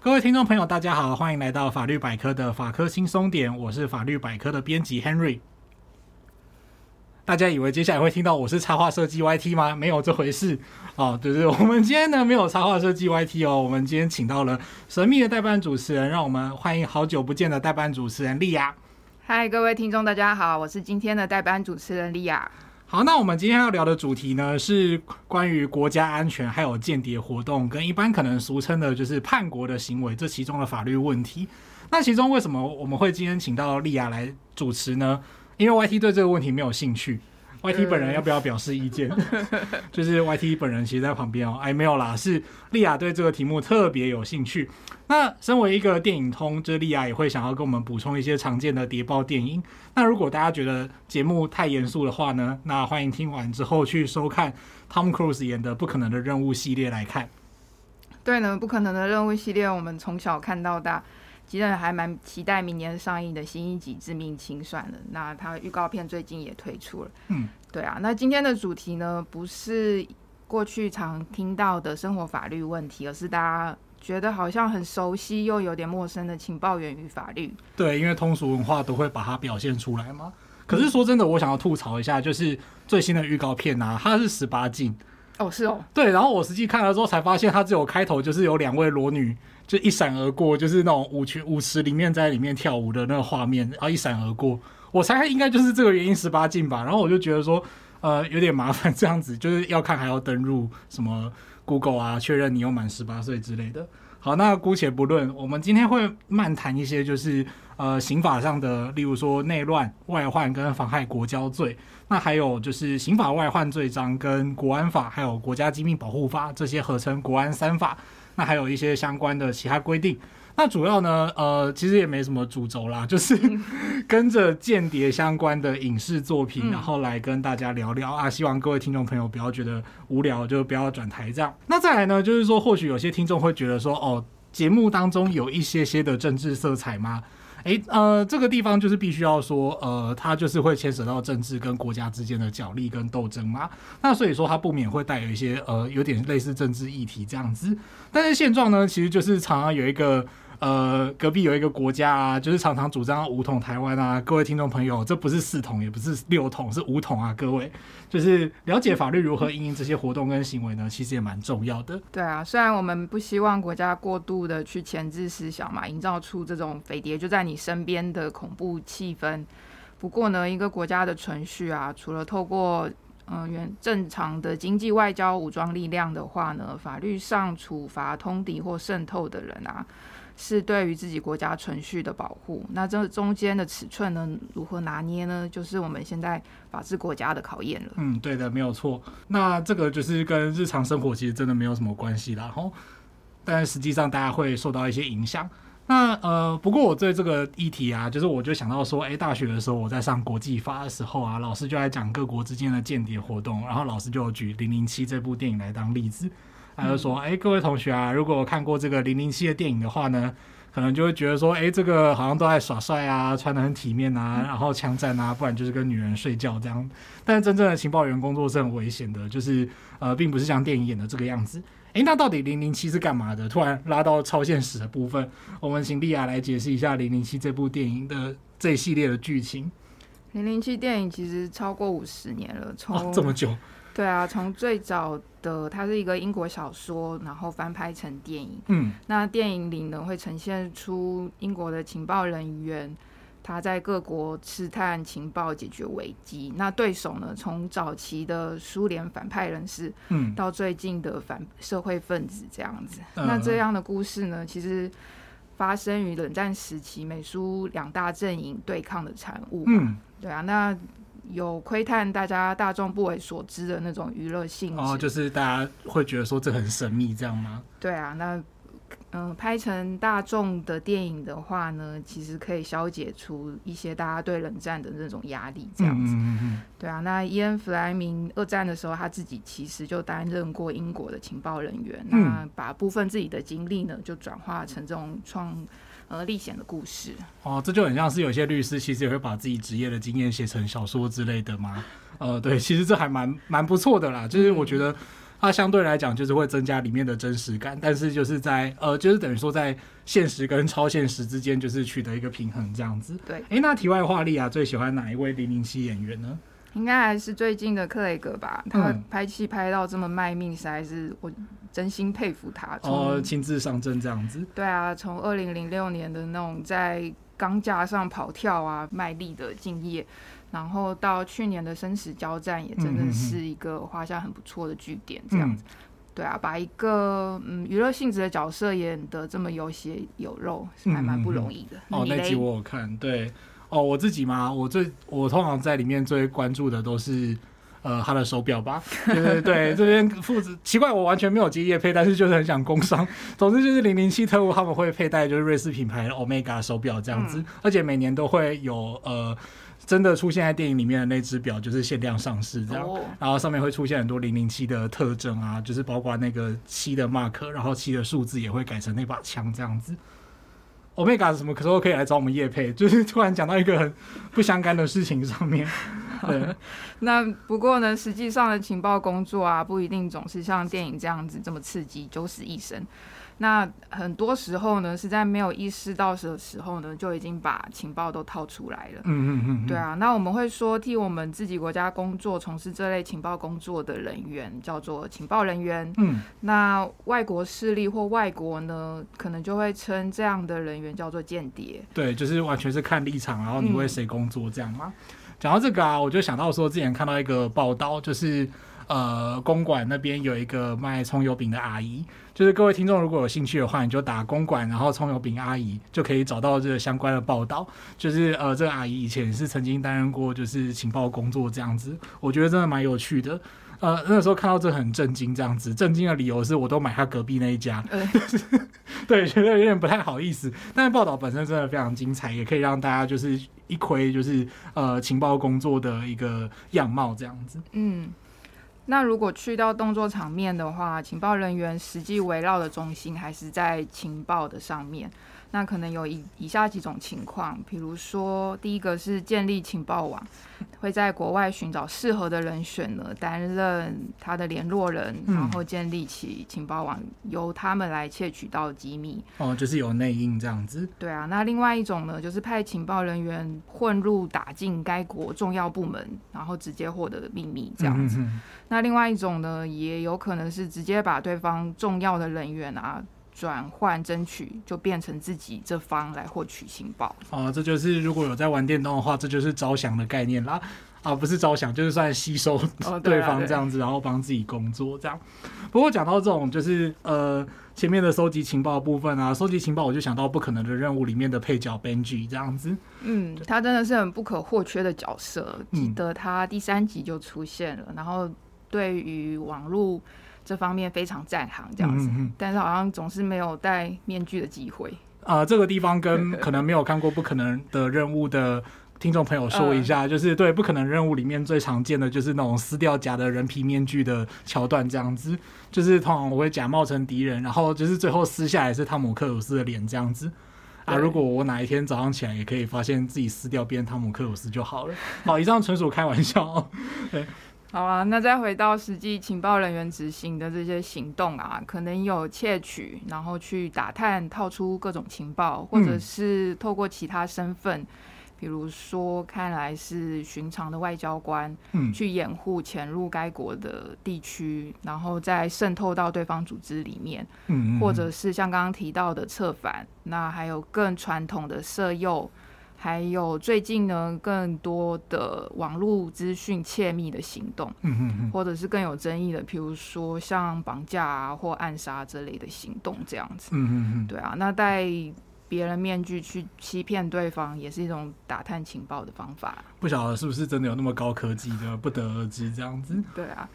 各位听众朋友，大家好，欢迎来到法律百科的法科轻松点，我是法律百科的编辑 Henry。大家以为接下来会听到我是插画设计 YT 吗？没有这回事哦，对对，我们今天呢没有插画设计 YT 哦，我们今天请到了神秘的代班主持人，让我们欢迎好久不见的代班主持人莉亚。嗨，各位听众，大家好，我是今天的代班主持人莉亚。好，那我们今天要聊的主题呢，是关于国家安全，还有间谍活动，跟一般可能俗称的就是叛国的行为，这其中的法律问题。那其中为什么我们会今天请到莉亚来主持呢？因为 YT 对这个问题没有兴趣。YT 本人要不要表示意见？就是 YT 本人其实在旁边哦，哎，没有啦，是莉亚对这个题目特别有兴趣。那身为一个电影通，这莉亚也会想要跟我们补充一些常见的谍报电影。那如果大家觉得节目太严肃的话呢，那欢迎听完之后去收看 Tom Cruise 演的《不可能的任务》系列来看。对呢，《不可能的任务》系列我们从小看到大。其实还蛮期待明年上映的新一集《致命清算》的。那它预告片最近也推出了。嗯，对啊。那今天的主题呢，不是过去常听到的生活法律问题，而是大家觉得好像很熟悉又有点陌生的情报员与法律。对，因为通俗文化都会把它表现出来嘛。可是说真的，我想要吐槽一下，就是最新的预告片啊，它是十八禁。哦，是哦。对，然后我实际看了之后才发现，它只有开头就是有两位裸女。就一闪而过，就是那种舞群舞池里面在里面跳舞的那个画面，然后一闪而过。我猜应该就是这个原因十八禁吧。然后我就觉得说，呃，有点麻烦，这样子就是要看还要登入什么 Google 啊，确认你有满十八岁之类的。好，那姑且不论，我们今天会漫谈一些就是呃刑法上的，例如说内乱、外患跟妨害国交罪。那还有就是刑法外患罪章跟国安法，还有国家机密保护法这些合称国安三法。那还有一些相关的其他规定。那主要呢，呃，其实也没什么主轴啦，就是 跟着间谍相关的影视作品，然后来跟大家聊聊啊。希望各位听众朋友不要觉得无聊，就不要转台这样。那再来呢，就是说，或许有些听众会觉得说，哦，节目当中有一些些的政治色彩吗？诶，呃，这个地方就是必须要说，呃，它就是会牵扯到政治跟国家之间的角力跟斗争嘛。那所以说，它不免会带有一些呃，有点类似政治议题这样子。但是现状呢，其实就是常常有一个。呃，隔壁有一个国家啊，就是常常主张五统台湾啊。各位听众朋友，这不是四统，也不是六统，是五统啊！各位，就是了解法律如何应应这些活动跟行为呢，其实也蛮重要的。对啊，虽然我们不希望国家过度的去钳制思想嘛，营造出这种匪谍就在你身边的恐怖气氛。不过呢，一个国家的存续啊，除了透过嗯原正常的经济、外交、武装力量的话呢，法律上处罚通敌或渗透的人啊。是对于自己国家存续的保护，那这中间的尺寸呢，如何拿捏呢？就是我们现在法治国家的考验了。嗯，对的，没有错。那这个就是跟日常生活其实真的没有什么关系啦。吼，但实际上大家会受到一些影响。那呃，不过我对这个议题啊，就是我就想到说，哎，大学的时候我在上国际法的时候啊，老师就在讲各国之间的间谍活动，然后老师就举《零零七》这部电影来当例子。他就说：“哎，各位同学啊，如果看过这个零零七的电影的话呢，可能就会觉得说，哎，这个好像都在耍帅啊，穿得很体面啊，然后枪战啊，不然就是跟女人睡觉这样。但是真正的情报员工作是很危险的，就是呃，并不是像电影演的这个样子。哎，那到底零零七是干嘛的？突然拉到超现实的部分，我们请莉亚来解释一下零零七这部电影的这一系列的剧情。零零七电影其实超过五十年了，从、哦、这么久。”对啊，从最早的它是一个英国小说，然后翻拍成电影。嗯，那电影里呢会呈现出英国的情报人员他在各国刺探情报、解决危机。那对手呢，从早期的苏联反派人士，嗯，到最近的反社会分子这样子。嗯、那这样的故事呢，其实发生于冷战时期美苏两大阵营对抗的产物。嗯，对啊，那。有窥探大家大众不为所知的那种娱乐性哦，就是大家会觉得说这很神秘，这样吗？对啊，那嗯、呃，拍成大众的电影的话呢，其实可以消解出一些大家对冷战的那种压力，这样子。嗯嗯嗯。对啊，那伊恩·弗莱明二战的时候，他自己其实就担任过英国的情报人员，嗯、那把部分自己的经历呢，就转化成这种创。呃，历险的故事哦，这就很像是有些律师其实也会把自己职业的经验写成小说之类的嘛。呃，对，其实这还蛮蛮不错的啦，就是我觉得它相对来讲就是会增加里面的真实感，但是就是在呃，就是等于说在现实跟超现实之间就是取得一个平衡这样子。对，哎、欸，那题外话，莉亚最喜欢哪一位零零七演员呢？应该还是最近的克雷格吧，他拍戏拍到这么卖命，实在是我真心佩服他。哦，亲自上阵这样子。对啊，从二零零六年的那种在钢架上跑跳啊，卖力的敬业，然后到去年的生死交战，也真的是一个画下很不错的句点。这样子，嗯、对啊，把一个嗯娱乐性质的角色演得这么有血有肉，是还蛮不容易的。哦，那集我有看，对。哦，我自己嘛，我最我通常在里面最关注的都是，呃，他的手表吧。对对对，这边父子奇怪，我完全没有接业配，但是就是很想工商。总之就是零零七特务他们会佩戴就是瑞士品牌的 Omega 手表这样子，嗯、而且每年都会有呃真的出现在电影里面的那只表，就是限量上市这样，哦、然后上面会出现很多零零七的特征啊，就是包括那个七的 mark，然后七的数字也会改成那把枪这样子。Omega 什么时候可以来找我们叶配？就是突然讲到一个很不相干的事情上面。对，那不过呢，实际上的情报工作啊，不一定总是像电影这样子这么刺激，九死一生。那很多时候呢，是在没有意识到的时候呢，就已经把情报都套出来了。嗯嗯嗯，对啊。那我们会说，替我们自己国家工作、从事这类情报工作的人员叫做情报人员。嗯，那外国势力或外国呢，可能就会称这样的人员叫做间谍。对，就是完全是看立场，然后你为谁工作这样吗？讲、嗯、到这个啊，我就想到说，之前看到一个报道，就是。呃，公馆那边有一个卖葱油饼的阿姨，就是各位听众如果有兴趣的话，你就打公馆，然后葱油饼阿姨就可以找到这个相关的报道。就是呃，这个阿姨以前是曾经担任过就是情报工作这样子，我觉得真的蛮有趣的。呃，那时候看到这很震惊，这样子震惊的理由是我都买他隔壁那一家，嗯、对，觉得有点不太好意思。但是报道本身真的非常精彩，也可以让大家就是一窥就是呃情报工作的一个样貌这样子。嗯。那如果去到动作场面的话，情报人员实际围绕的中心还是在情报的上面。那可能有以以下几种情况，比如说，第一个是建立情报网，会在国外寻找适合的人选呢，担任他的联络人，然后建立起情报网，由他们来窃取到机密。哦，就是有内应这样子。对啊，那另外一种呢，就是派情报人员混入打进该国重要部门，然后直接获得秘密这样子。嗯。那另外一种呢，也有可能是直接把对方重要的人员啊。转换争取，就变成自己这方来获取情报。哦，这就是如果有在玩电动的话，这就是招降的概念啦。啊，不是招降，就是算吸收 对方这样子，然后帮自己工作这样。不过讲到这种，就是呃前面的收集情报的部分啊，收集情报我就想到不可能的任务里面的配角 Benji 这样子。嗯，他真的是很不可或缺的角色。记得他第三集就出现了，嗯、然后对于网络。这方面非常在行，这样子，嗯嗯，但是好像总是没有戴面具的机会。啊、呃，这个地方跟 可能没有看过《不可能的任务》的听众朋友说一下，就是对《不可能任务》里面最常见的就是那种撕掉假的人皮面具的桥段，这样子，就是通常我会假冒成敌人，然后就是最后撕下来是汤姆克鲁斯的脸这样子。啊，如果我哪一天早上起来也可以发现自己撕掉变汤姆克鲁斯就好了。好，以上纯属开玩笑。对。好啊，那再回到实际情报人员执行的这些行动啊，可能有窃取，然后去打探、套出各种情报，或者是透过其他身份，嗯、比如说看来是寻常的外交官，嗯、去掩护潜入该国的地区，然后再渗透到对方组织里面，嗯嗯嗯，或者是像刚刚提到的策反，那还有更传统的色诱。还有最近呢，更多的网络资讯窃密的行动，嗯哼哼，或者是更有争议的，譬如说像绑架啊或暗杀这类的行动，这样子，嗯哼哼，对啊，那戴。别人面具去欺骗对方，也是一种打探情报的方法。不晓得是不是真的有那么高科技的，不得而知。这样子。对啊，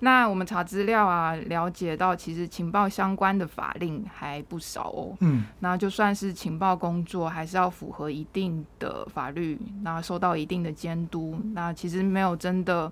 那我们查资料啊，了解到其实情报相关的法令还不少哦。嗯，那就算是情报工作，还是要符合一定的法律，那受到一定的监督。那其实没有真的。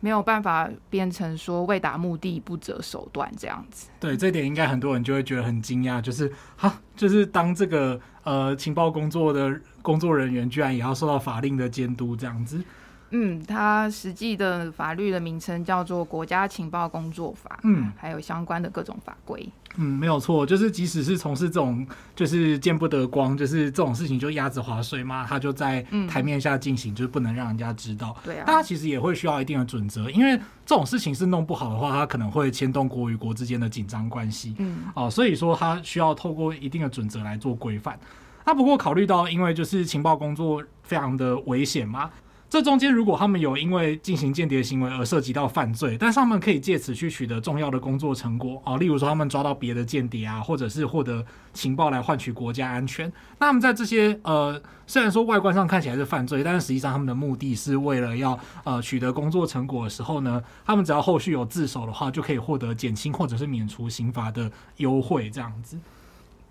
没有办法变成说为达目的不择手段这样子。对，这点应该很多人就会觉得很惊讶，就是哈，就是当这个呃情报工作的工作人员，居然也要受到法令的监督这样子。嗯，它实际的法律的名称叫做《国家情报工作法》，嗯，还有相关的各种法规。嗯，没有错，就是即使是从事这种就是见不得光，就是这种事情，就鸭子划水嘛，它就在台面下进行，就是不能让人家知道。对啊，但它其实也会需要一定的准则，因为这种事情是弄不好的话，它可能会牵动国与国之间的紧张关系。嗯，哦，所以说它需要透过一定的准则来做规范。那不过考虑到，因为就是情报工作非常的危险嘛。这中间，如果他们有因为进行间谍行为而涉及到犯罪，但是他们可以借此去取得重要的工作成果啊，例如说他们抓到别的间谍啊，或者是获得情报来换取国家安全。那他们在这些呃，虽然说外观上看起来是犯罪，但是实际上他们的目的是为了要呃取得工作成果的时候呢，他们只要后续有自首的话，就可以获得减轻或者是免除刑罚的优惠，这样子。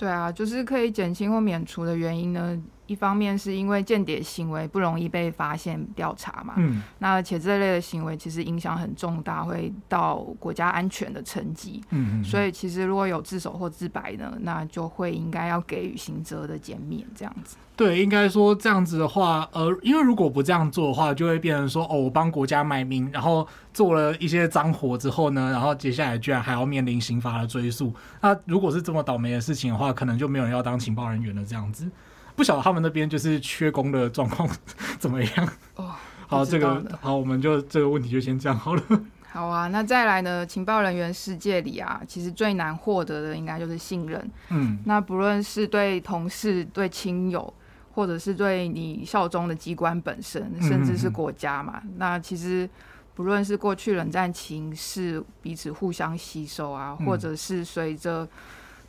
对啊，就是可以减轻或免除的原因呢。一方面是因为间谍行为不容易被发现调查嘛，嗯，那而且这类的行为其实影响很重大，会到国家安全的层级，嗯嗯，所以其实如果有自首或自白呢，那就会应该要给予刑责的减免这样子。对，应该说这样子的话，呃，因为如果不这样做的话，就会变成说，哦，我帮国家卖命，然后做了一些脏活之后呢，然后接下来居然还要面临刑罚的追诉。那如果是这么倒霉的事情的话，可能就没有人要当情报人员了这样子。不晓得他们那边就是缺工的状况 怎么样？哦，好，这个好，我们就这个问题就先这样好了。好啊，那再来呢？情报人员世界里啊，其实最难获得的应该就是信任。嗯，那不论是对同事、对亲友，或者是对你效忠的机关本身，甚至是国家嘛，嗯嗯嗯，那其实不论是过去冷战情势彼此互相吸收啊，或者是随着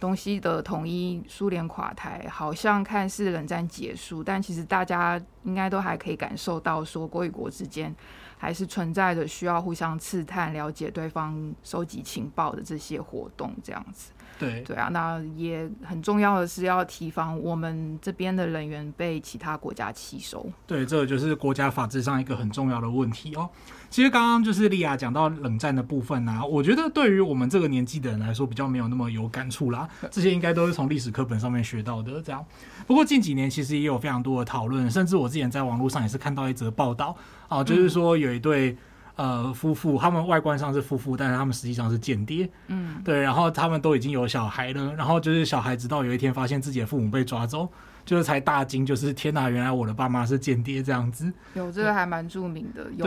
东西的统一，苏联垮台，好像看似冷战结束，但其实大家应该都还可以感受到，说国与国之间还是存在着需要互相刺探、了解对方、收集情报的这些活动，这样子。对对啊，那也很重要的是要提防我们这边的人员被其他国家吸收。对，这个就是国家法制上一个很重要的问题哦。其实刚刚就是莉亚讲到冷战的部分啊，我觉得对于我们这个年纪的人来说，比较没有那么有感触啦。这些应该都是从历史课本上面学到的。这样，不过近几年其实也有非常多的讨论，甚至我之前在网络上也是看到一则报道啊，就是说有一对。呃，夫妇他们外观上是夫妇，但是他们实际上是间谍。嗯，对，然后他们都已经有小孩了，然后就是小孩直到有一天发现自己的父母被抓走，就是才大惊，就是天哪，原来我的爸妈是间谍这样子。有这个还蛮著名的，有。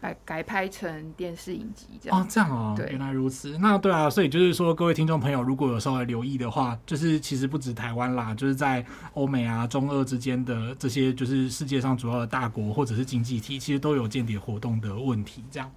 对。改改拍成电视影集这样哦，这样哦，对，原来如此。那对啊，所以就是说，各位听众朋友，如果有稍微留意的话，就是其实不止台湾啦，就是在欧美啊、中俄之间的这些，就是世界上主要的大国或者是经济体，其实都有间谍活动的问题。这样。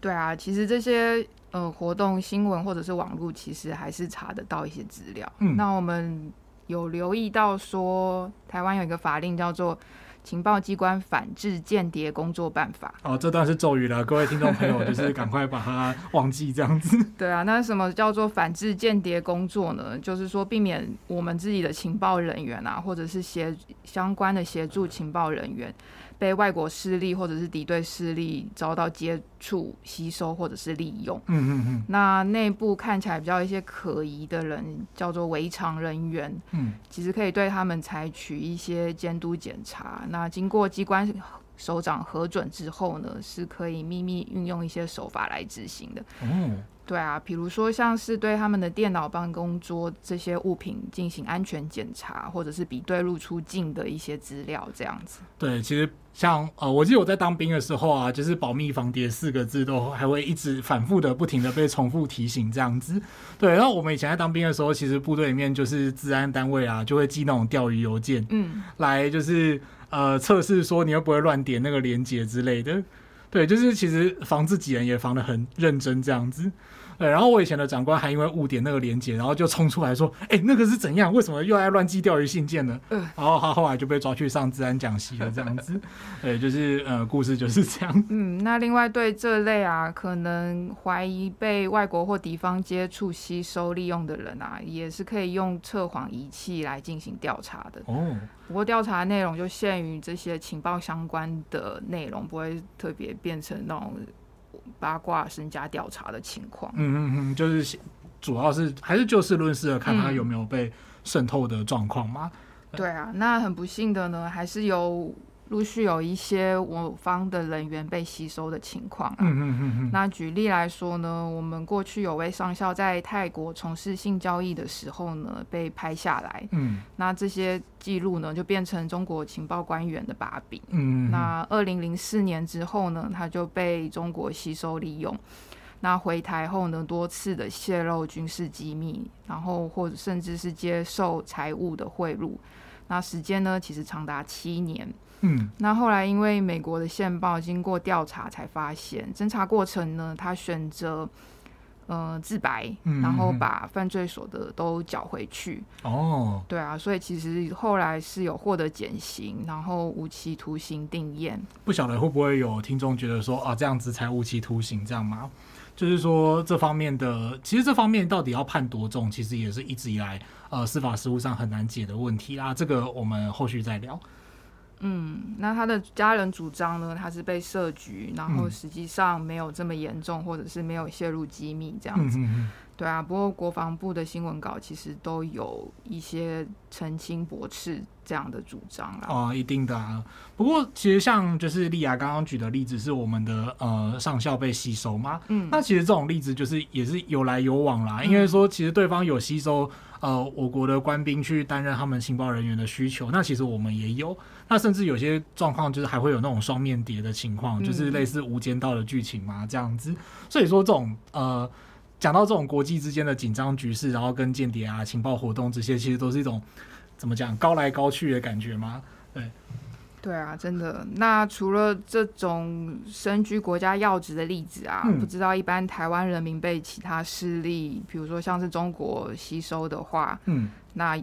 对啊，其实这些呃活动新闻或者是网络，其实还是查得到一些资料。嗯，那我们有留意到说，台湾有一个法令叫做。情报机关反制间谍工作办法。哦，这段是咒语了，各位听众朋友，就是赶快把它忘记这样子。对啊，那什么叫做反制间谍工作呢？就是说避免我们自己的情报人员啊，或者是协相关的协助情报人员。被外国势力或者是敌对势力遭到接触、吸收或者是利用。嗯嗯嗯。那内部看起来比较一些可疑的人，叫做围常人员。嗯。其实可以对他们采取一些监督检查。那经过机关首长核准之后呢，是可以秘密运用一些手法来执行的。哦。对啊，比如说像是对他们的电脑、办公桌这些物品进行安全检查，或者是比对入出境的一些资料，这样子。对，其实像呃，我记得我在当兵的时候啊，就是“保密防谍”四个字都还会一直反复的、不停的被重复提醒这样子。对，然后我们以前在当兵的时候，其实部队里面就是治安单位啊，就会寄那种钓鱼邮件，嗯，来就是呃测试说你会不会乱点那个连接之类的。对，就是其实防自己人也防得很认真这样子。对，然后我以前的长官还因为误点那个连接，然后就冲出来说：“哎，那个是怎样？为什么又爱乱寄钓鱼信件呢？”嗯，然后他后来就被抓去上治安讲习了，这样子。对，就是呃，故事就是这样。嗯，那另外对这类啊，可能怀疑被外国或敌方接触、吸收、利用的人啊，也是可以用测谎仪器来进行调查的。哦，不过调查内容就限于这些情报相关的内容，不会特别变成那种。八卦身家调查的情况，嗯嗯嗯，就是主要是还是就事论事的，看他有没有被渗透的状况嘛。对啊，那很不幸的呢，还是有陆续有一些我方的人员被吸收的情况啊。嗯嗯嗯嗯。那举例来说呢，我们过去有位上校在泰国从事性交易的时候呢，被拍下来。嗯。那这些记录呢，就变成中国情报官员的把柄。嗯。那二零零四年之后呢，他就被中国吸收利用。那回台后呢，多次的泄露军事机密，然后或者甚至是接受财务的贿赂。那时间呢，其实长达七年。嗯，那后来因为美国的线报经过调查才发现，侦查过程呢，他选择呃自白，然后把犯罪所得都缴回去。哦，对啊，所以其实后来是有获得减刑，然后无期徒刑定验。不晓得会不会有听众觉得说啊，这样子才无期徒刑这样吗？就是说这方面的，其实这方面到底要判多重，其实也是一直以来呃司法实务上很难解的问题啊。这个我们后续再聊。嗯，那他的家人主张呢，他是被设局，然后实际上没有这么严重，或者是没有泄露机密这样子。嗯嗯嗯对啊，不过国防部的新闻稿其实都有一些澄清驳斥这样的主张啦。哦，一定的啊。不过其实像就是莉亚刚刚举的例子，是我们的呃上校被吸收嘛。嗯，那其实这种例子就是也是有来有往啦。因为说其实对方有吸收呃我国的官兵去担任他们情报人员的需求，那其实我们也有。那甚至有些状况就是还会有那种双面谍的情况，就是类似无间道的剧情嘛，这样子。所以说这种呃。讲到这种国际之间的紧张局势，然后跟间谍啊、情报活动这些，其实都是一种怎么讲高来高去的感觉吗？对，对啊，真的。那除了这种身居国家要职的例子啊，嗯、不知道一般台湾人民被其他势力，比如说像是中国吸收的话，嗯，那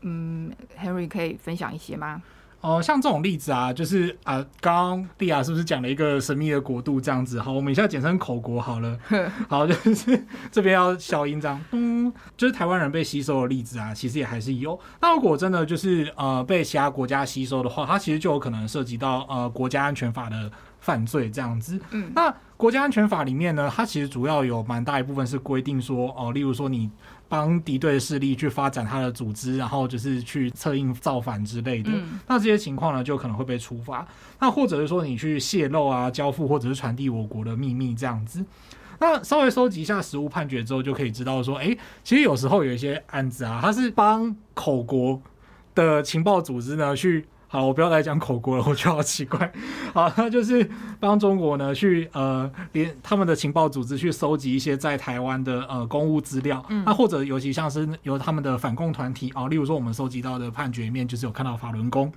嗯，Henry 可以分享一些吗？哦、呃，像这种例子啊，就是啊，刚刚莉亚是不是讲了一个神秘的国度这样子？好，我们一下简称口国好了。好，就是这边要消音这样。嗯，就是台湾人被吸收的例子啊，其实也还是有。那如果真的就是呃被其他国家吸收的话，它其实就有可能涉及到呃国家安全法的犯罪这样子。嗯，那国家安全法里面呢，它其实主要有蛮大一部分是规定说，哦、呃，例如说你。帮敌对势力去发展他的组织，然后就是去策应造反之类的。嗯、那这些情况呢，就可能会被处罚。那或者是说你去泄露啊、交付或者是传递我国的秘密这样子。那稍微收集一下实务判决之后，就可以知道说，哎，其实有时候有一些案子啊，它是帮口国的情报组织呢去。好，我不要再讲口国了，我觉得好奇怪。好，那就是帮中国呢去呃连他们的情报组织去搜集一些在台湾的呃公务资料，那、嗯、或者尤其像是由他们的反共团体啊、呃，例如说我们收集到的判决里面，就是有看到法轮功，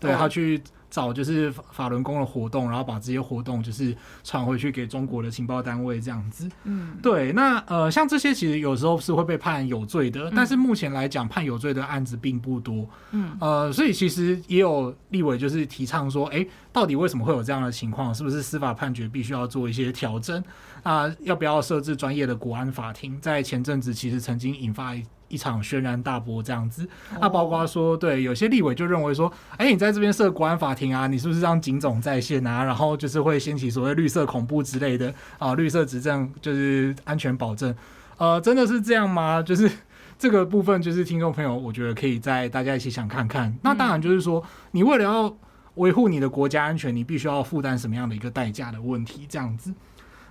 对他去。找就是法轮功的活动，然后把这些活动就是传回去给中国的情报单位这样子。嗯，对。那呃，像这些其实有时候是会被判有罪的，嗯、但是目前来讲判有罪的案子并不多。嗯，呃，所以其实也有立委就是提倡说，哎，到底为什么会有这样的情况？是不是司法判决必须要做一些调整？啊、呃，要不要设置专业的国安法庭？在前阵子其实曾经引发。一场轩然大波这样子，那包括说，对有些立委就认为说，哎，你在这边设国安法庭啊，你是不是让警总在线啊？然后就是会掀起所谓绿色恐怖之类的啊，绿色执政就是安全保证，呃，真的 是这样吗？就是这个部分，就是听众朋友，我觉得可以在大家一起想看看。那当然就是说，你为了要维护你的国家安全，你必须要负担什么样的一个代价的问题，这样子。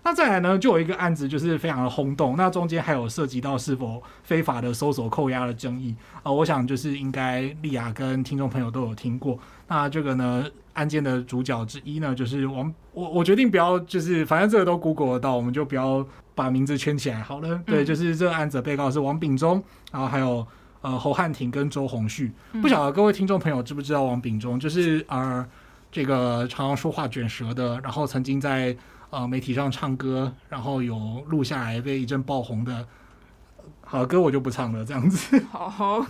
那再来呢，就有一个案子，就是非常的轰动。那中间还有涉及到是否非法的搜索扣押的争议啊、呃。我想就是应该莉亚跟听众朋友都有听过。那这个呢，案件的主角之一呢，就是王。我我决定不要，就是反正这个都 Google 得到，我们就不要把名字圈起来好了。嗯、对，就是这个案子的被告是王炳忠，然后还有呃侯汉廷跟周鸿旭。不晓得各位听众朋友知不知道王炳忠？就是呃这个常常说话卷舌的，然后曾经在。呃，媒体上唱歌，然后有录下来被一阵爆红的，好歌我就不唱了，这样子。好，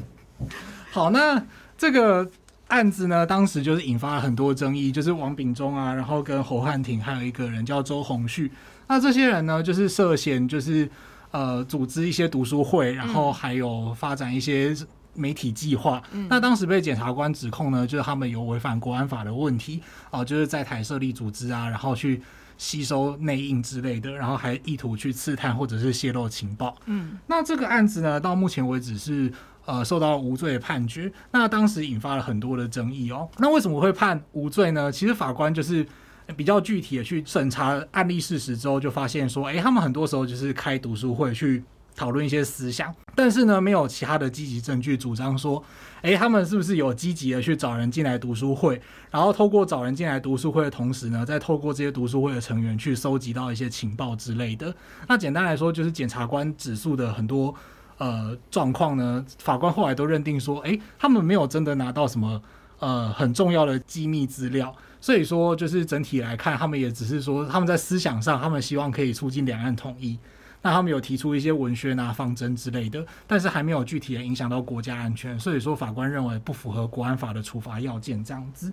好，那这个案子呢，当时就是引发了很多争议，就是王炳忠啊，然后跟侯汉廷，还有一个人叫周鸿旭，那这些人呢，就是涉嫌就是呃组织一些读书会，然后还有发展一些媒体计划。嗯、那当时被检察官指控呢，就是他们有违反国安法的问题啊、呃，就是在台设立组织啊，然后去。吸收内应之类的，然后还意图去刺探或者是泄露情报。嗯，那这个案子呢，到目前为止是呃受到无罪的判决。那当时引发了很多的争议哦。那为什么会判无罪呢？其实法官就是比较具体的去审查案例事实之后，就发现说，哎，他们很多时候就是开读书会去。讨论一些思想，但是呢，没有其他的积极证据主张说，诶，他们是不是有积极的去找人进来读书会，然后透过找人进来读书会的同时呢，再透过这些读书会的成员去收集到一些情报之类的。那简单来说，就是检察官指数的很多呃状况呢，法官后来都认定说，诶，他们没有真的拿到什么呃很重要的机密资料，所以说就是整体来看，他们也只是说他们在思想上，他们希望可以促进两岸统一。那他们有提出一些文宣啊、方针之类的，但是还没有具体的影响到国家安全，所以说法官认为不符合国安法的处罚要件这样子。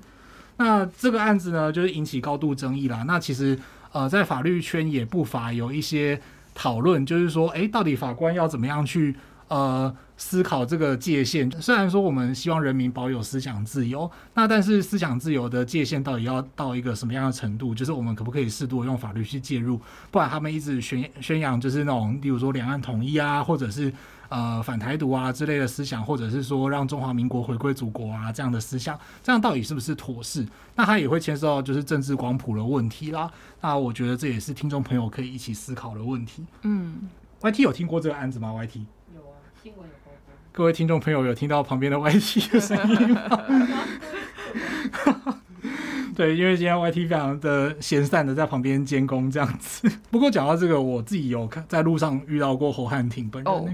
那这个案子呢，就是引起高度争议啦。那其实呃，在法律圈也不乏有一些讨论，就是说，诶，到底法官要怎么样去呃？思考这个界限，虽然说我们希望人民保有思想自由，那但是思想自由的界限到底要到一个什么样的程度？就是我们可不可以适度用法律去介入？不然他们一直宣宣扬就是那种，例如说两岸统一啊，或者是呃反台独啊之类的思想，或者是说让中华民国回归祖国啊这样的思想，这样到底是不是妥适？那他也会牵涉到就是政治光谱的问题啦。那我觉得这也是听众朋友可以一起思考的问题。嗯，YT 有听过这个案子吗？YT 有啊，新闻有。各位听众朋友，有听到旁边的 YT 的声音吗？对，因为今天 YT 非常的闲散的在旁边监工这样子。不过讲到这个，我自己有看在路上遇到过侯汉廷本人。Oh.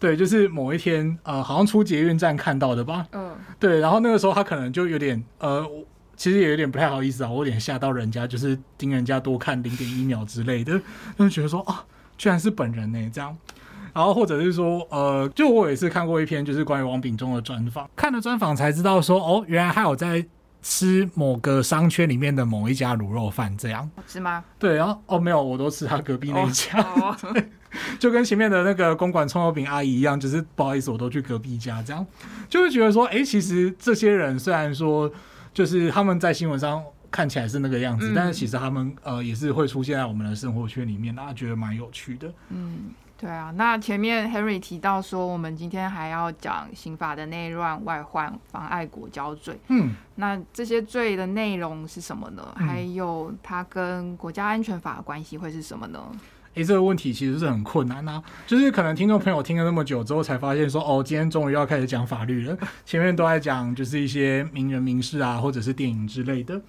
对，就是某一天，呃，好像出捷运站看到的吧。嗯。Oh. 对，然后那个时候他可能就有点，呃，其实也有点不太好意思啊，我有点吓到人家，就是盯人家多看零点一秒之类的，就觉得说啊，居然是本人呢，这样。然后或者是说，呃，就我也是看过一篇就是关于王炳忠的专访，看了专访才知道说，哦，原来还有在吃某个商圈里面的某一家卤肉饭，这样是吗？对，然后哦没有，我都吃他隔壁那一家，哦 哦、就跟前面的那个公馆葱油饼阿姨一样，就是不好意思，我都去隔壁家，这样就会觉得说，哎，其实这些人虽然说就是他们在新闻上看起来是那个样子，嗯、但是其实他们呃也是会出现在我们的生活圈里面，大家觉得蛮有趣的，嗯。对啊，那前面 Henry 提到说，我们今天还要讲刑法的内乱、外患、妨碍国交罪。嗯，那这些罪的内容是什么呢？嗯、还有它跟国家安全法的关系会是什么呢？诶，这个问题其实是很困难啊。就是可能听众朋友听了那么久之后，才发现说，哦，今天终于要开始讲法律了。前面都在讲就是一些名人名事啊，或者是电影之类的。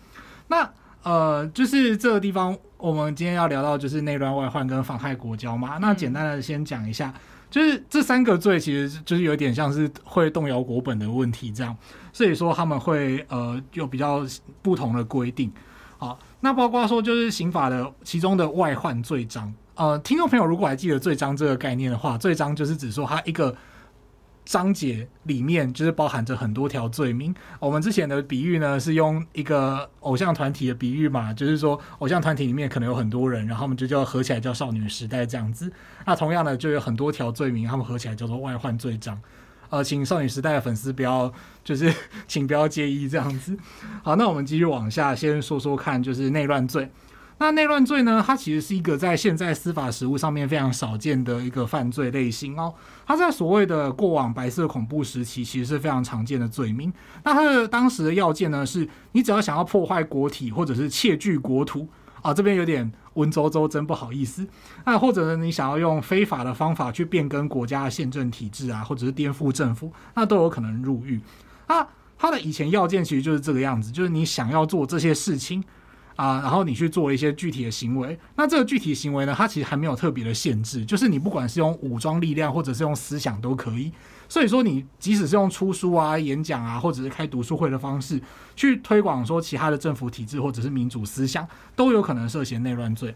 那呃，就是这个地方，我们今天要聊到就是内乱外患跟妨害国交嘛。那简单的先讲一下，就是这三个罪其实就是有点像是会动摇国本的问题这样，所以说他们会呃有比较不同的规定。好，那包括说就是刑法的其中的外患罪章，呃，听众朋友如果还记得罪章这个概念的话，罪章就是指说它一个。章节里面就是包含着很多条罪名。我们之前的比喻呢，是用一个偶像团体的比喻嘛，就是说偶像团体里面可能有很多人，然后我们就叫合起来叫少女时代这样子。那同样的，就有很多条罪名，他们合起来叫做外患罪章。呃，请少女时代的粉丝不要，就是 请不要介意这样子。好，那我们继续往下，先说说看，就是内乱罪。那内乱罪呢？它其实是一个在现在司法实务上面非常少见的一个犯罪类型哦。它在所谓的过往白色恐怖时期，其实是非常常见的罪名。那它的当时的要件呢，是你只要想要破坏国体或者是窃据国土啊，这边有点文绉绉，真不好意思。那或者呢，你想要用非法的方法去变更国家的宪政体制啊，或者是颠覆政府，那都有可能入狱。啊它的以前要件其实就是这个样子，就是你想要做这些事情。啊，然后你去做一些具体的行为，那这个具体行为呢，它其实还没有特别的限制，就是你不管是用武装力量或者是用思想都可以。所以说，你即使是用出书啊、演讲啊，或者是开读书会的方式去推广说其他的政府体制或者是民主思想，都有可能涉嫌内乱罪。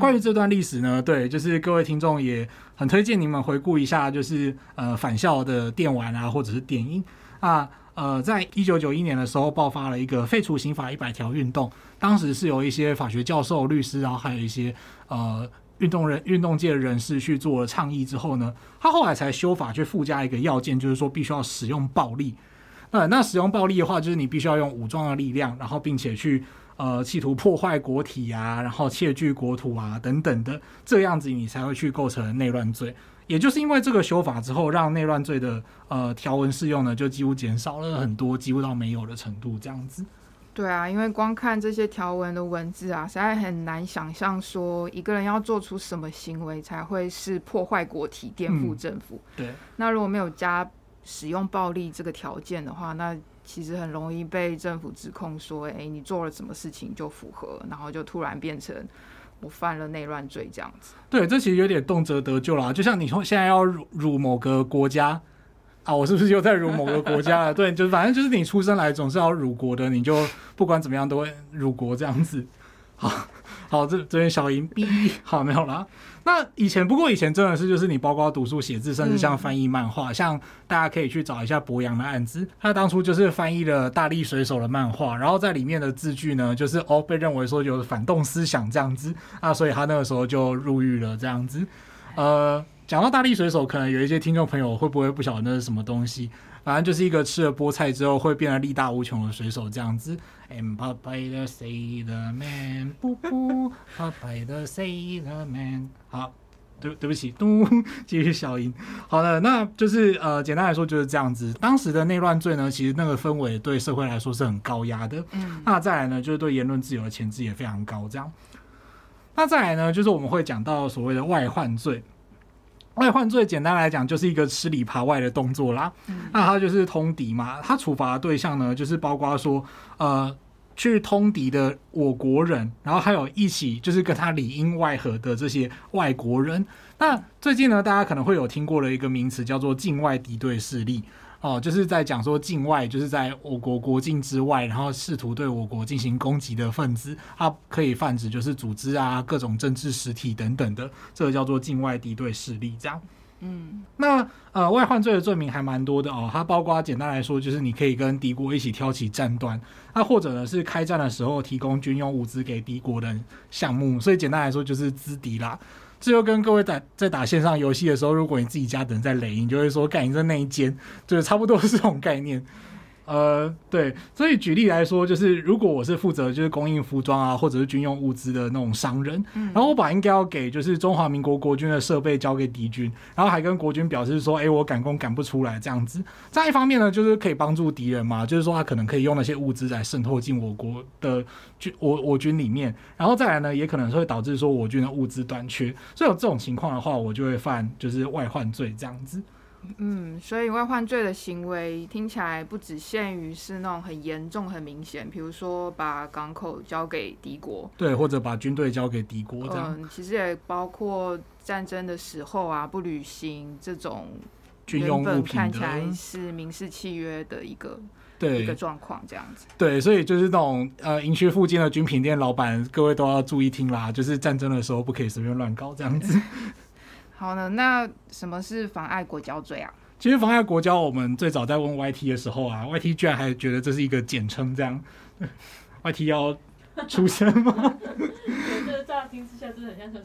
关于这段历史呢，对，就是各位听众也很推荐你们回顾一下，就是呃返校的电玩啊，或者是电音啊。呃，在一九九一年的时候，爆发了一个废除刑法一百条运动。当时是有一些法学教授、律师，然后还有一些呃运动人、运动界人士去做了倡议之后呢，他后来才修法，去附加一个要件，就是说必须要使用暴力。那那使用暴力的话，就是你必须要用武装的力量，然后并且去呃企图破坏国体啊，然后窃据国土啊等等的，这样子你才会去构成内乱罪。也就是因为这个修法之后，让内乱罪的呃条文适用呢，就几乎减少了很多，几乎到没有的程度，这样子。对啊，因为光看这些条文的文字啊，实在很难想象说一个人要做出什么行为才会是破坏国体、颠覆政府。嗯、对。那如果没有加使用暴力这个条件的话，那其实很容易被政府指控说，哎，你做了什么事情就符合，然后就突然变成。我犯了内乱罪，这样子。对，这其实有点动辄得咎啦。就像你说现在要辱辱某个国家啊，我是不是又在辱某个国家了？对，就是反正就是你出生来总是要辱国的，你就不管怎么样都会辱国这样子。好。好，这这边小银逼好没有啦。那以前不过以前真的是就是你包括读书写字，甚至像翻译漫画，嗯、像大家可以去找一下博洋的案子，他当初就是翻译了大力水手的漫画，然后在里面的字句呢，就是哦被认为说有反动思想这样子啊，所以他那个时候就入狱了这样子。呃，讲到大力水手，可能有一些听众朋友会不会不晓得那是什么东西？反正就是一个吃了菠菜之后会变得力大无穷的水手这样子。And Popeye the Sailor Man，噗噗，Popeye the Sailor Man。好，对对不起，咚，继续消音。好的，那就是呃，简单来说就是这样子。当时的内乱罪呢，其实那个氛围对社会来说是很高压的。嗯。那再来呢，就是对言论自由的钳制也非常高。这样。那再来呢，就是我们会讲到所谓的外患罪。外患罪简单来讲就是一个吃里扒外的动作啦，嗯、那他就是通敌嘛，他处罚的对象呢，就是包括说，呃，去通敌的我国人，然后还有一起就是跟他里应外合的这些外国人。那最近呢，大家可能会有听过的一个名词叫做境外敌对势力。哦，就是在讲说境外，就是在我国国境之外，然后试图对我国进行攻击的分子，它可以泛指就是组织啊、各种政治实体等等的，这个叫做境外敌对势力。这样，嗯，那呃，外患罪的罪名还蛮多的哦，它包括简单来说，就是你可以跟敌国一起挑起战端，那或者呢是开战的时候提供军用物资给敌国的项目，所以简单来说就是资敌啦。这就跟各位打在打线上游戏的时候，如果你自己家的人在雷，你就会说干你在那一间，就是差不多是这种概念。呃，对，所以举例来说，就是如果我是负责就是供应服装啊，或者是军用物资的那种商人，然后我把应该要给就是中华民国国军的设备交给敌军，然后还跟国军表示说，哎，我赶工赶不出来这样子。再一方面呢，就是可以帮助敌人嘛，就是说他可能可以用那些物资来渗透进我国的军我我军里面，然后再来呢，也可能会导致说我军的物资短缺。所以有这种情况的话，我就会犯就是外患罪这样子。嗯，所以外患罪的行为听起来不只限于是那种很严重、很明显，比如说把港口交给敌国，对，或者把军队交给敌国这样。嗯，其实也包括战争的时候啊，不履行这种军用物品看起来是民事契约的一个对一个状况，这样子。对，所以就是那种呃，营区附近的军品店老板，各位都要注意听啦，就是战争的时候不可以随便乱搞这样子。好呢，那什么是妨碍国交罪啊？其实妨碍国交，我们最早在问 YT 的时候啊，YT 居然还觉得这是一个简称，这样。YT 要出声吗？对，这个乍听之下，真的很像是。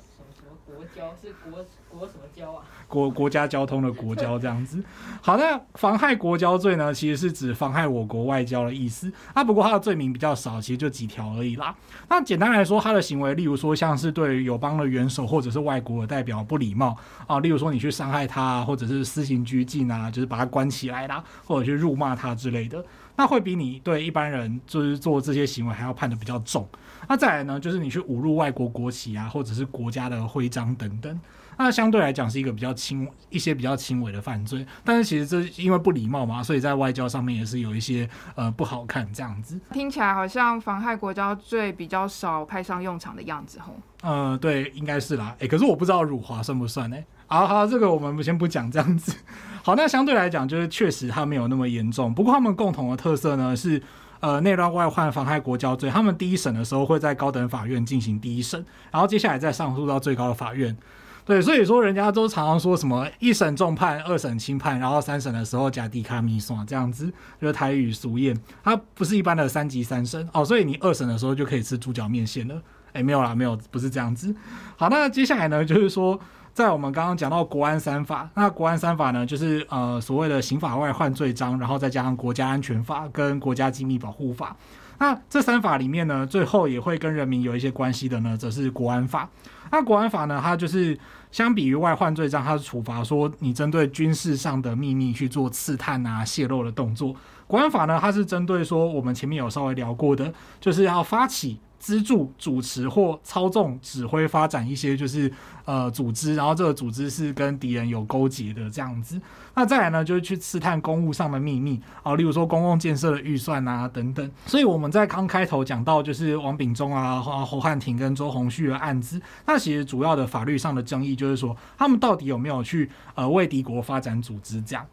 国交是国国什么交啊？国国家交通的国交这样子。好，那妨害国交罪呢，其实是指妨害我国外交的意思。啊，不过它的罪名比较少，其实就几条而已啦。那简单来说，他的行为，例如说像是对友邦的元首或者是外国的代表不礼貌啊，例如说你去伤害他啊，或者是施行拘禁啊，就是把他关起来啦，或者去辱骂他之类的，那会比你对一般人就是做这些行为还要判得比较重。那再来呢，就是你去侮辱外国国旗啊，或者是国家的徽章等等，那相对来讲是一个比较轻一些比较轻微的犯罪。但是其实这因为不礼貌嘛，所以在外交上面也是有一些呃不好看这样子。听起来好像妨害国家罪比较少派上用场的样子吼。呃，对，应该是啦。诶、欸，可是我不知道辱华算不算呢？好好，这个我们先不讲这样子。好，那相对来讲就是确实它没有那么严重。不过他们共同的特色呢是。呃，内乱外患妨害国交罪，他们第一审的时候会在高等法院进行第一审，然后接下来再上诉到最高的法院。对，所以说人家都常常说什么一审重判，二审轻判，然后三审的时候加迪卡米索这样子，就是台语俗谚。它不是一般的三级三审哦，所以你二审的时候就可以吃猪脚面线了。哎，没有啦，没有，不是这样子。好，那接下来呢，就是说。在我们刚刚讲到国安三法，那国安三法呢，就是呃所谓的刑法外患罪章，然后再加上国家安全法跟国家机密保护法。那这三法里面呢，最后也会跟人民有一些关系的呢，则是国安法。那国安法呢，它就是相比于外患罪章，它是处罚说你针对军事上的秘密去做刺探啊、泄露的动作。国安法呢，它是针对说我们前面有稍微聊过的，就是要发起。资助、主持或操纵、指挥发展一些就是呃组织，然后这个组织是跟敌人有勾结的这样子。那再来呢，就是去刺探公务上的秘密啊，例如说公共建设的预算啊等等。所以我们在刚开头讲到就是王炳忠啊、侯汉廷跟周鸿旭的案子，那其实主要的法律上的争议就是说，他们到底有没有去呃为敌国发展组织这样。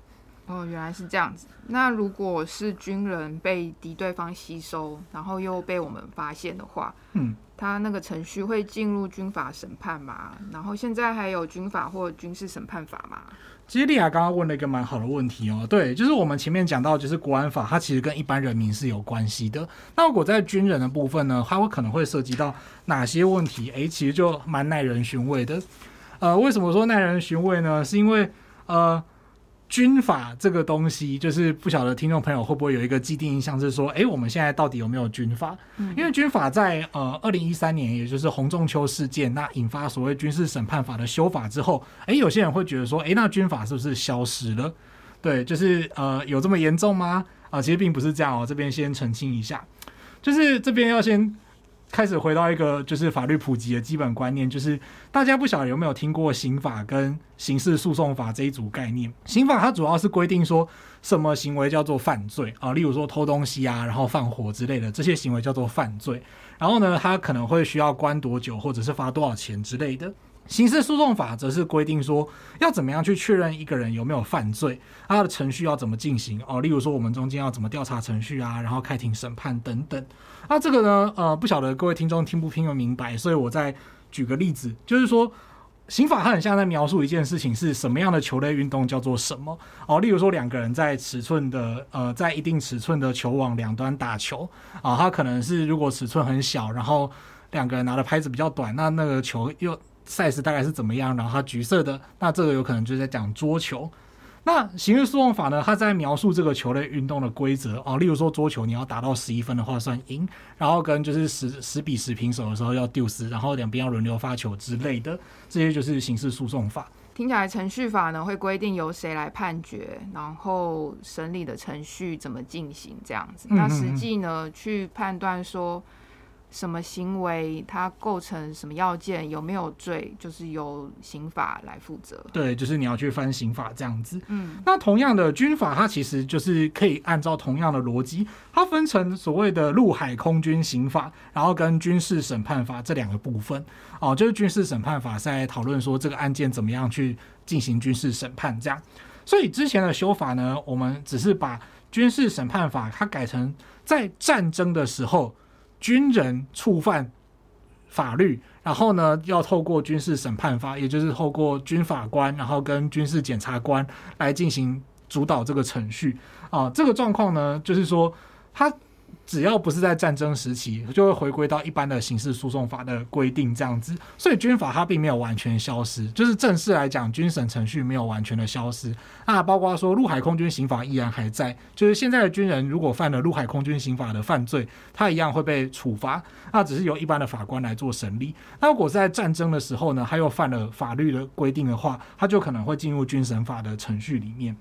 哦，原来是这样子。那如果是军人被敌对方吸收，然后又被我们发现的话，嗯，他那个程序会进入军法审判吗？然后现在还有军法或军事审判法吗？其实莉亚刚刚问了一个蛮好的问题哦。对，就是我们前面讲到，就是国安法，它其实跟一般人民是有关系的。那如果在军人的部分呢，它会可能会涉及到哪些问题？诶，其实就蛮耐人寻味的。呃，为什么说耐人寻味呢？是因为呃。军法这个东西，就是不晓得听众朋友会不会有一个既定印象，是说，哎，我们现在到底有没有军法？因为军法在呃二零一三年，也就是洪仲秋事件，那引发所谓军事审判法的修法之后，哎，有些人会觉得说，哎，那军法是不是消失了？对，就是呃有这么严重吗？啊、呃，其实并不是这样哦，这边先澄清一下，就是这边要先。开始回到一个就是法律普及的基本观念，就是大家不晓得有没有听过刑法跟刑事诉讼法这一组概念。刑法它主要是规定说什么行为叫做犯罪啊，例如说偷东西啊，然后放火之类的这些行为叫做犯罪。然后呢，它可能会需要关多久，或者是罚多少钱之类的。刑事诉讼法则是规定说要怎么样去确认一个人有没有犯罪，他的程序要怎么进行哦。例如说我们中间要怎么调查程序啊，然后开庭审判等等。那这个呢，呃，不晓得各位听众听不听得明白，所以我再举个例子，就是说刑法它很像在描述一件事情是什么样的球类运动叫做什么哦。例如说两个人在尺寸的呃在一定尺寸的球网两端打球啊，它可能是如果尺寸很小，然后两个人拿的拍子比较短，那那个球又 size 大概是怎么样？然后它橘色的，那这个有可能就是在讲桌球。那刑事诉讼法呢？它在描述这个球类运动的规则哦，例如说桌球，你要打到十一分的话算赢，然后跟就是十十比十平手的时候要丢失，然后两边要轮流发球之类的，这些就是刑事诉讼法。听起来程序法呢会规定由谁来判决，然后审理的程序怎么进行这样子。那实际呢去判断说。什么行为它构成什么要件，有没有罪，就是由刑法来负责。对，就是你要去翻刑法这样子。嗯，那同样的军法，它其实就是可以按照同样的逻辑，它分成所谓的陆海空军刑法，然后跟军事审判法这两个部分。哦，就是军事审判法在讨论说这个案件怎么样去进行军事审判这样。所以之前的修法呢，我们只是把军事审判法它改成在战争的时候。军人触犯法律，然后呢，要透过军事审判法，也就是透过军法官，然后跟军事检察官来进行主导这个程序啊。这个状况呢，就是说他。只要不是在战争时期，就会回归到一般的刑事诉讼法的规定这样子。所以军法它并没有完全消失，就是正式来讲，军审程序没有完全的消失。那包括说陆海空军刑法依然还在，就是现在的军人如果犯了陆海空军刑法的犯罪，他一样会被处罚。那只是由一般的法官来做审理。那如果在战争的时候呢，他又犯了法律的规定的话，他就可能会进入军审法的程序里面。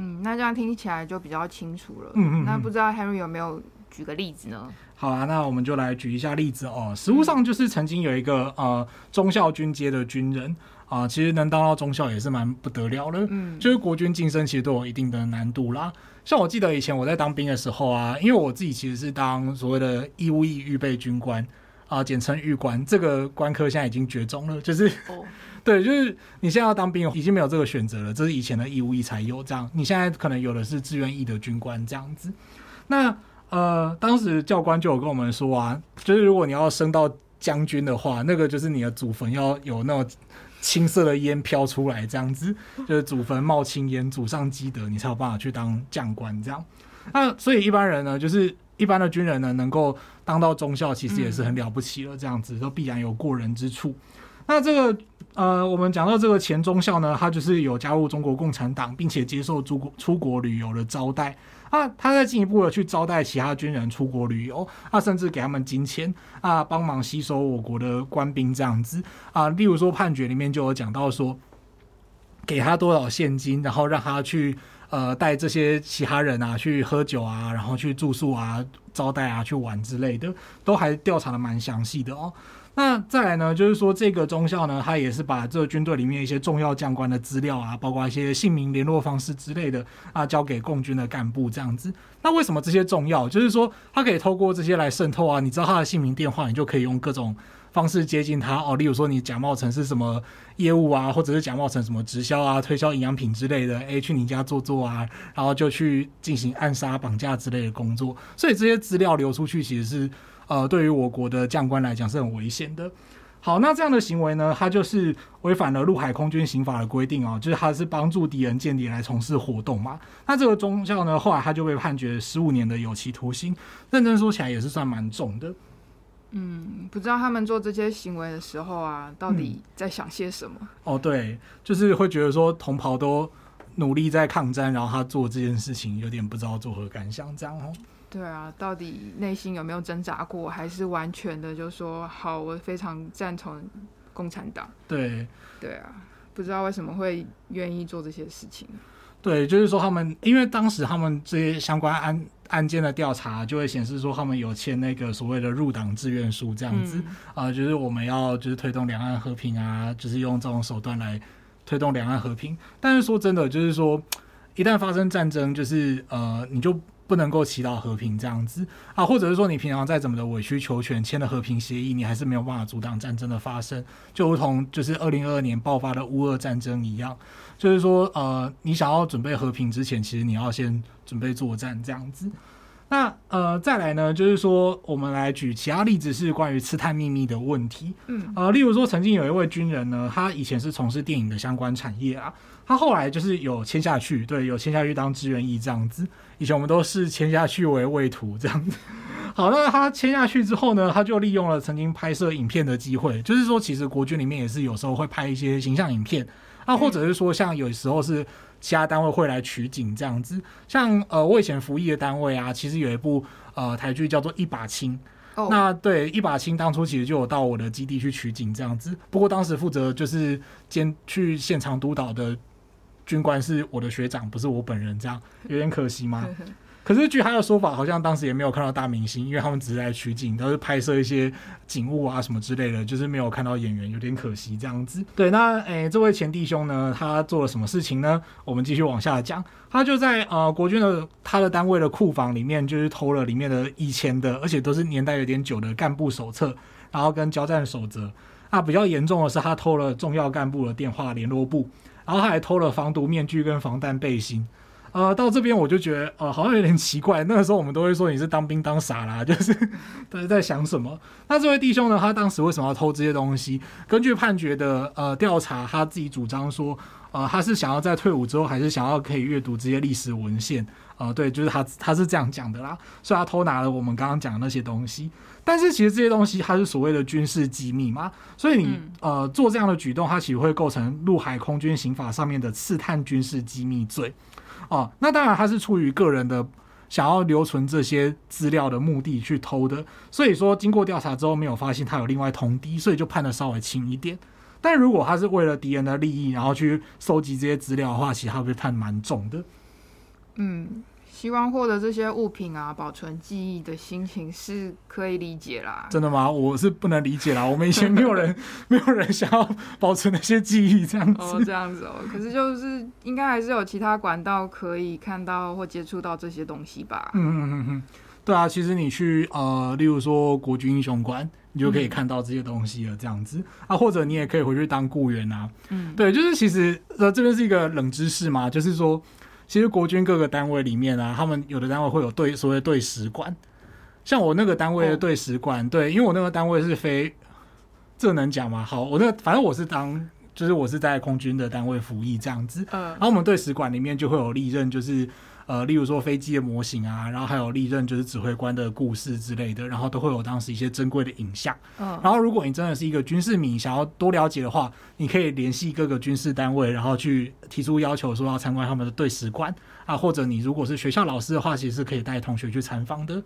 嗯，那这样听起来就比较清楚了。嗯嗯，嗯。那不知道 Henry 有没有举个例子呢？好啊，那我们就来举一下例子哦。实务上就是曾经有一个呃中校军阶的军人啊、呃，其实能当到中校也是蛮不得了的。嗯。就是国军晋升其实都有一定的难度啦。像我记得以前我在当兵的时候啊，因为我自己其实是当所谓的义务役预备军官啊，简称预官。这个官科现在已经绝种了，就是。哦对，就是你现在要当兵，已经没有这个选择了。这是以前的义务役才有这样，你现在可能有的是志愿役的军官这样子。那呃，当时教官就有跟我们说啊，就是如果你要升到将军的话，那个就是你的祖坟要有那种青色的烟飘出来，这样子，就是祖坟冒青烟，祖上积德，你才有办法去当将官这样。那所以一般人呢，就是一般的军人呢，能够当到中校，其实也是很了不起了，这样子都必然有过人之处。那这个呃，我们讲到这个前中校呢，他就是有加入中国共产党，并且接受出国出国旅游的招待啊，他在进一步的去招待其他军人出国旅游啊，甚至给他们金钱啊，帮忙吸收我国的官兵这样子啊。例如说判决里面就有讲到说，给他多少现金，然后让他去呃带这些其他人啊去喝酒啊，然后去住宿啊、招待啊、去玩之类的，都还调查的蛮详细的哦。那再来呢，就是说这个中校呢，他也是把这个军队里面一些重要将官的资料啊，包括一些姓名、联络方式之类的啊，交给共军的干部这样子。那为什么这些重要？就是说他可以透过这些来渗透啊，你知道他的姓名、电话，你就可以用各种方式接近他哦。例如说你假冒成是什么业务啊，或者是假冒成什么直销啊、推销营养品之类的，诶，去你家坐坐啊，然后就去进行暗杀、绑架之类的工作。所以这些资料流出去，其实是。呃，对于我国的将官来讲是很危险的。好，那这样的行为呢，它就是违反了陆海空军刑法的规定哦，就是他是帮助敌人间谍来从事活动嘛。那这个中校呢，后来他就被判决十五年的有期徒刑，认真说起来也是算蛮重的。嗯，不知道他们做这些行为的时候啊，到底在想些什么？嗯、哦，对，就是会觉得说同袍都努力在抗战，然后他做这件事情有点不知道作何感想，这样哦。对啊，到底内心有没有挣扎过，还是完全的就说好，我非常赞同共产党。对，对啊，不知道为什么会愿意做这些事情。对，就是说他们，因为当时他们这些相关案案件的调查，就会显示说他们有签那个所谓的入党志愿书这样子啊、嗯呃，就是我们要就是推动两岸和平啊，就是用这种手段来推动两岸和平。但是说真的，就是说一旦发生战争，就是呃，你就。不能够祈祷和平这样子啊，或者是说你平常再怎么的委曲求全，签了和平协议，你还是没有办法阻挡战争的发生，就如同就是二零二二年爆发的乌俄战争一样，就是说呃，你想要准备和平之前，其实你要先准备作战这样子。那呃，再来呢，就是说我们来举其他例子，是关于刺探秘密的问题。嗯，呃，例如说曾经有一位军人呢，他以前是从事电影的相关产业啊。他后来就是有签下去，对，有签下去当志愿役这样子。以前我们都是签下去为位图这样子。好，那他签下去之后呢，他就利用了曾经拍摄影片的机会，就是说，其实国军里面也是有时候会拍一些形象影片，啊，或者是说像有时候是其他单位会来取景这样子。像呃，我以前服役的单位啊，其实有一部呃台剧叫做《一把青》。Oh. 那对一把青当初其实就有到我的基地去取景这样子，不过当时负责就是监去现场督导的。军官是我的学长，不是我本人，这样 有点可惜吗？可是据他的说法，好像当时也没有看到大明星，因为他们只是来取景，都是拍摄一些景物啊什么之类的，就是没有看到演员，有点可惜这样子。对，那诶、欸，这位前弟兄呢，他做了什么事情呢？我们继续往下讲。他就在呃国军的他的单位的库房里面，就是偷了里面的以前的，而且都是年代有点久的干部手册，然后跟交战守则。啊，比较严重的是，他偷了重要干部的电话联络簿。然后他还偷了防毒面具跟防弹背心，呃，到这边我就觉得，呃，好像有点奇怪。那个时候我们都会说你是当兵当傻啦，就是都是在想什么？那这位弟兄呢，他当时为什么要偷这些东西？根据判决的呃调查，他自己主张说，呃，他是想要在退伍之后，还是想要可以阅读这些历史文献？呃，对，就是他他是这样讲的啦。所以他偷拿了我们刚刚讲的那些东西。但是其实这些东西它是所谓的军事机密嘛，所以你呃做这样的举动，它其实会构成陆海空军刑法上面的刺探军事机密罪哦。那当然他是出于个人的想要留存这些资料的目的去偷的，所以说经过调查之后没有发现他有另外通敌，所以就判的稍微轻一点。但如果他是为了敌人的利益，然后去收集这些资料的话，其实他会被判蛮重的。嗯。希望获得这些物品啊，保存记忆的心情是可以理解啦。真的吗？我是不能理解啦。我们以前没有人，没有人想要保存那些记忆这样子。哦，这样子哦。可是就是应该还是有其他管道可以看到或接触到这些东西吧？嗯嗯嗯嗯。对啊，其实你去呃，例如说国军英雄馆，你就可以看到这些东西了。这样子、嗯、啊，或者你也可以回去当雇员啊。嗯，对，就是其实呃，这边是一个冷知识嘛，就是说。其实国军各个单位里面啊，他们有的单位会有对所谓对史馆，像我那个单位的对史馆，对，因为我那个单位是非，这能讲吗？好，我那个反正我是当就是我是在空军的单位服役这样子。嗯，然后我们对使馆里面就会有历任，就是呃，例如说飞机的模型啊，然后还有历任就是指挥官的故事之类的，然后都会有当时一些珍贵的影像。嗯，然后如果你真的是一个军事迷，想要多了解的话，你可以联系各个军事单位，然后去提出要求，说要参观他们的对史馆啊，或者你如果是学校老师的话，其实是可以带同学去参访的。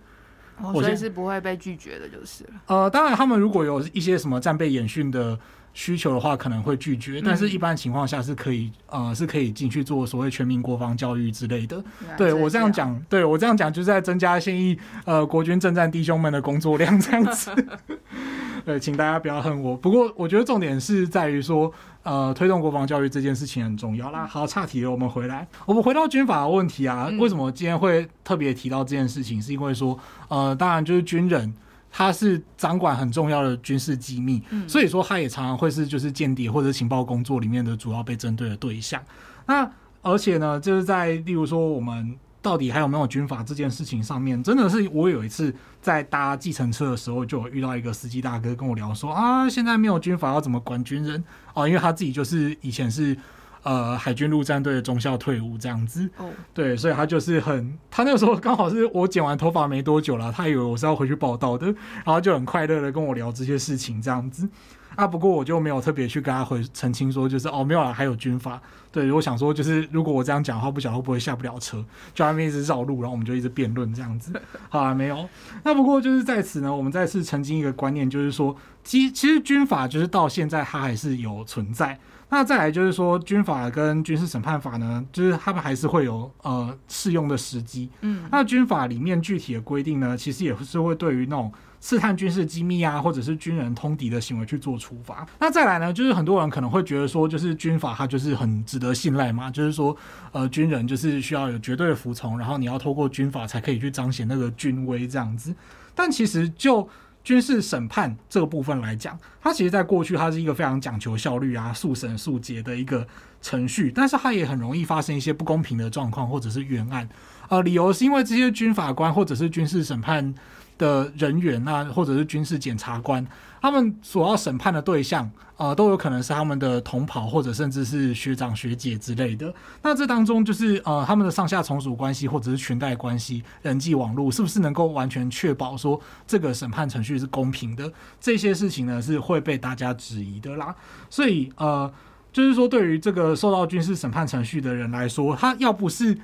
哦，所以是不会被拒绝的，就是了。呃，当然，他们如果有一些什么战备演训的需求的话，可能会拒绝，嗯、但是一般情况下是可以，呃，是可以进去做所谓全民国防教育之类的。对我这样讲，对我这样讲，就是在增加现役呃国军政战弟兄们的工作量这样子。对，请大家不要恨我。不过，我觉得重点是在于说，呃，推动国防教育这件事情很重要啦。好，岔题了，我们回来，我们回到军法的问题啊。为什么今天会特别提到这件事情？是因为说，呃，当然就是军人。他是掌管很重要的军事机密，嗯、所以说他也常常会是就是间谍或者情报工作里面的主要被针对的对象。那而且呢，就是在例如说我们到底还有没有军法这件事情上面，真的是我有一次在搭计程车的时候，就有遇到一个司机大哥跟我聊说啊，现在没有军法要怎么管军人哦，因为他自己就是以前是。呃，海军陆战队的中校退伍这样子，哦，对，所以他就是很，他那个时候刚好是我剪完头发没多久了，他以为我是要回去报道的，然后就很快乐的跟我聊这些事情这样子，啊，不过我就没有特别去跟他回澄清说，就是哦，没有啦，还有军法，对，我想说就是如果我这样讲的话，不晓得会不会下不了车，就那边一直绕路，然后我们就一直辩论这样子，好啊，没有，那不过就是在此呢，我们再次澄清一个观念，就是说，其其实军法就是到现在它还是有存在。那再来就是说，军法跟军事审判法呢，就是他们还是会有呃适用的时机。嗯，那军法里面具体的规定呢，其实也是会对于那种刺探军事机密啊，或者是军人通敌的行为去做处罚。那再来呢，就是很多人可能会觉得说，就是军法它就是很值得信赖嘛，就是说呃军人就是需要有绝对的服从，然后你要透过军法才可以去彰显那个军威这样子。但其实就军事审判这个部分来讲，它其实在过去它是一个非常讲求效率啊、速审速结的一个程序，但是它也很容易发生一些不公平的状况或者是冤案。呃，理由是因为这些军法官或者是军事审判的人员啊，或者是军事检察官，他们所要审判的对象，呃，都有可能是他们的同袍或者甚至是学长学姐之类的。那这当中就是呃，他们的上下从属关系或者是裙带关系、人际网络，是不是能够完全确保说这个审判程序是公平的？这些事情呢，是会被大家质疑的啦。所以呃，就是说，对于这个受到军事审判程序的人来说，他要不是。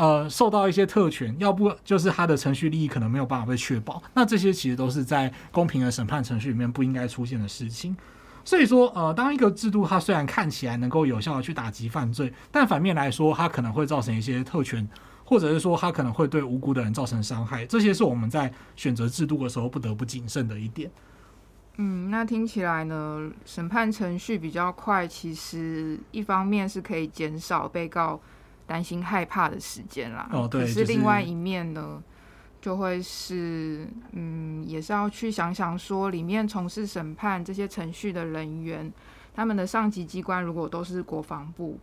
呃，受到一些特权，要不就是他的程序利益可能没有办法被确保，那这些其实都是在公平的审判程序里面不应该出现的事情。所以说，呃，当一个制度它虽然看起来能够有效的去打击犯罪，但反面来说，它可能会造成一些特权，或者是说它可能会对无辜的人造成伤害。这些是我们在选择制度的时候不得不谨慎的一点。嗯，那听起来呢，审判程序比较快，其实一方面是可以减少被告。担心害怕的时间啦，哦，对，可是另外一面呢，就会是，嗯，也是要去想想说，里面从事审判这些程序的人员，他们的上级机关如果都是国防部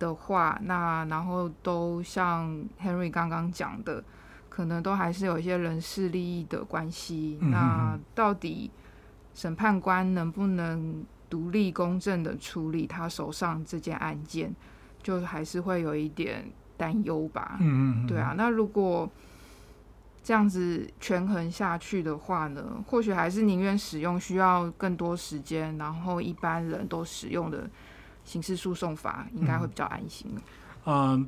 的话，那然后都像 Henry 刚刚讲的，可能都还是有一些人事利益的关系。嗯、那到底审判官能不能独立公正的处理他手上这件案件？就还是会有一点担忧吧，嗯嗯，对啊，那如果这样子权衡下去的话呢，或许还是宁愿使用需要更多时间，然后一般人都使用的刑事诉讼法，应该会比较安心。嗯，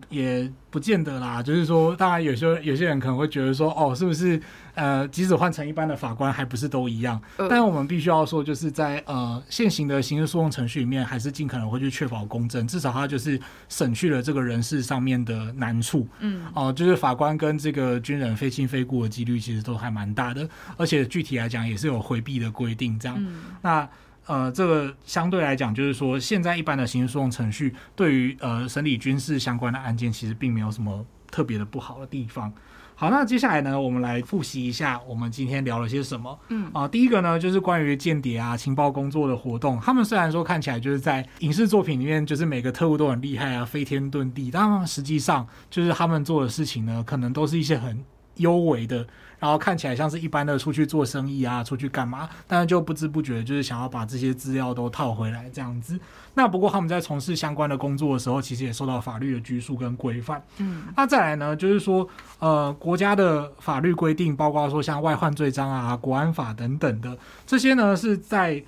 也不见得啦。就是说，当然有些有些人可能会觉得说，哦，是不是呃，即使换成一般的法官，还不是都一样？呃、但我们必须要说，就是在呃现行的刑事诉讼程序里面，还是尽可能会去确保公正，至少它就是省去了这个人事上面的难处。嗯，哦、呃，就是法官跟这个军人非亲非故的几率其实都还蛮大的，而且具体来讲也是有回避的规定。这样，嗯、那。呃，这个相对来讲，就是说，现在一般的刑事诉讼程序对于呃审理军事相关的案件，其实并没有什么特别的不好的地方。好，那接下来呢，我们来复习一下我们今天聊了些什么。嗯啊、呃，第一个呢，就是关于间谍啊、情报工作的活动。他们虽然说看起来就是在影视作品里面，就是每个特务都很厉害啊，飞天遁地，但实际上就是他们做的事情呢，可能都是一些很幽微的。然后看起来像是一般的出去做生意啊，出去干嘛，但是就不知不觉就是想要把这些资料都套回来这样子。那不过他们在从事相关的工作的时候，其实也受到法律的拘束跟规范。嗯，那再来呢，就是说，呃，国家的法律规定，包括说像外患罪章啊、国安法等等的这些呢，是在。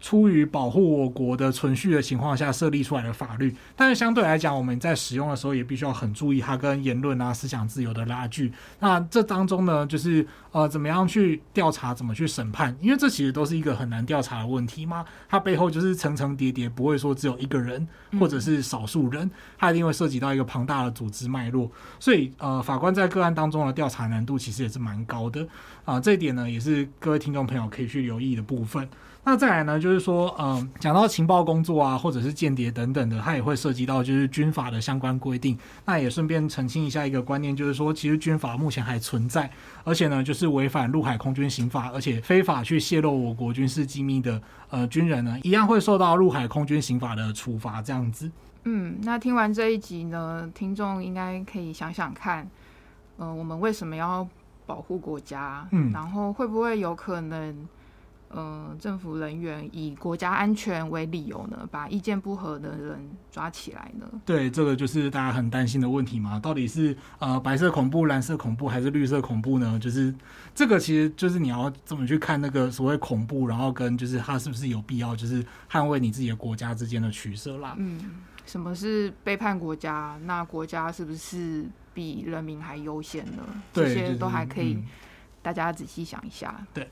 出于保护我国的存续的情况下设立出来的法律，但是相对来讲，我们在使用的时候也必须要很注意它跟言论啊、思想自由的拉锯。那这当中呢，就是呃，怎么样去调查，怎么去审判？因为这其实都是一个很难调查的问题嘛。它背后就是层层叠叠，不会说只有一个人或者是少数人，它一定会涉及到一个庞大的组织脉络。所以呃，法官在个案当中的调查难度其实也是蛮高的啊、呃。这一点呢，也是各位听众朋友可以去留意的部分。那再来呢，就是说，嗯，讲到情报工作啊，或者是间谍等等的，它也会涉及到就是军法的相关规定。那也顺便澄清一下一个观念，就是说，其实军法目前还存在，而且呢，就是违反陆海空军刑法，而且非法去泄露我国军事机密的呃军人呢，一样会受到陆海空军刑法的处罚。这样子。嗯，那听完这一集呢，听众应该可以想想看，呃，我们为什么要保护国家？嗯，然后会不会有可能？嗯、呃，政府人员以国家安全为理由呢，把意见不合的人抓起来呢？对，这个就是大家很担心的问题嘛。到底是呃白色恐怖、蓝色恐怖还是绿色恐怖呢？就是这个，其实就是你要怎么去看那个所谓恐怖，然后跟就是它是不是有必要，就是捍卫你自己的国家之间的取舍啦。嗯，什么是背叛国家？那国家是不是比人民还优先呢？这些都还可以，大家仔细想一下。嗯、对。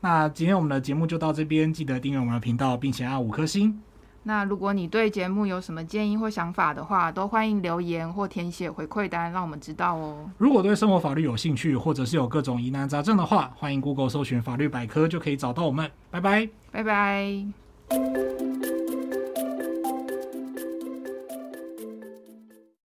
那今天我们的节目就到这边，记得订阅我们的频道，并且按五颗星。那如果你对节目有什么建议或想法的话，都欢迎留言或填写回馈单，让我们知道哦。如果对生活法律有兴趣，或者是有各种疑难杂症的话，欢迎 Google 搜寻法律百科，就可以找到我们。拜拜，拜拜。